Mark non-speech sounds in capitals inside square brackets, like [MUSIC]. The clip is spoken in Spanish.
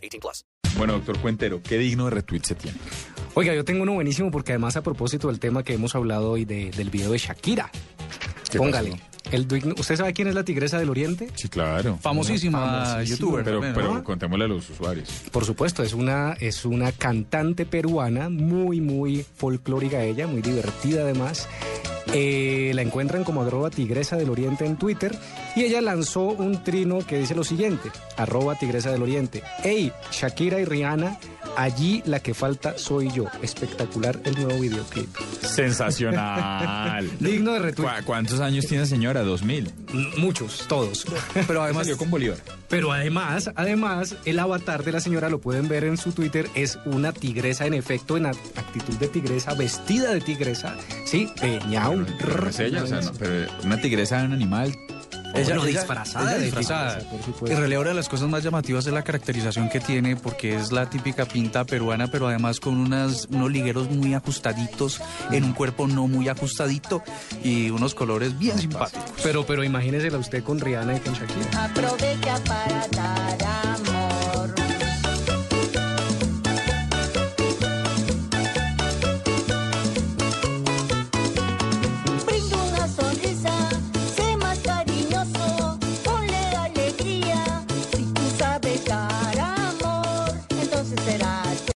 18 plus. Bueno, doctor Cuentero, ¿qué digno de retweet se tiene? Oiga, yo tengo uno buenísimo porque además a propósito del tema que hemos hablado hoy de- del video de Shakira. ¿Qué Póngale. pasó? El digno- ¿Usted sabe quién es la tigresa del oriente? Sí, claro. Famosísima youtuber. Pero, también, pero ¿no? contémosle a los usuarios. Por supuesto, es una, es una cantante peruana, muy, muy folclórica ella, muy divertida además. Eh, la encuentran como arroba tigresa del oriente en Twitter y ella lanzó un trino que dice lo siguiente, arroba tigresa del oriente. Hey, Shakira y Rihanna, allí la que falta soy yo. Espectacular el nuevo videoclip. Sensacional. [LAUGHS] Digno de retweet. ¿Cu- ¿Cuántos años tiene señora? ¿Dos mil? Muchos, todos. Pero además, Salió con Bolívar. Pero además, además, el avatar de la señora, lo pueden ver en su Twitter, es una tigresa en efecto, en act- actitud de tigresa, vestida de tigresa, sí, peñao. Pero no es ella, o sea, no, pero una tigresa es un animal. Ella, Bueno, ella- disfrazada ella disfrazada. En supuesto. realidad, una de las cosas más llamativas es la caracterización que tiene, porque es la típica pinta peruana, pero además con unas, unos ligueros muy ajustaditos, en un cuerpo no muy ajustadito y unos colores bien simpáticos. Pero, pero imagínesela usted con Rihanna y con Shakira. Aprovecha para.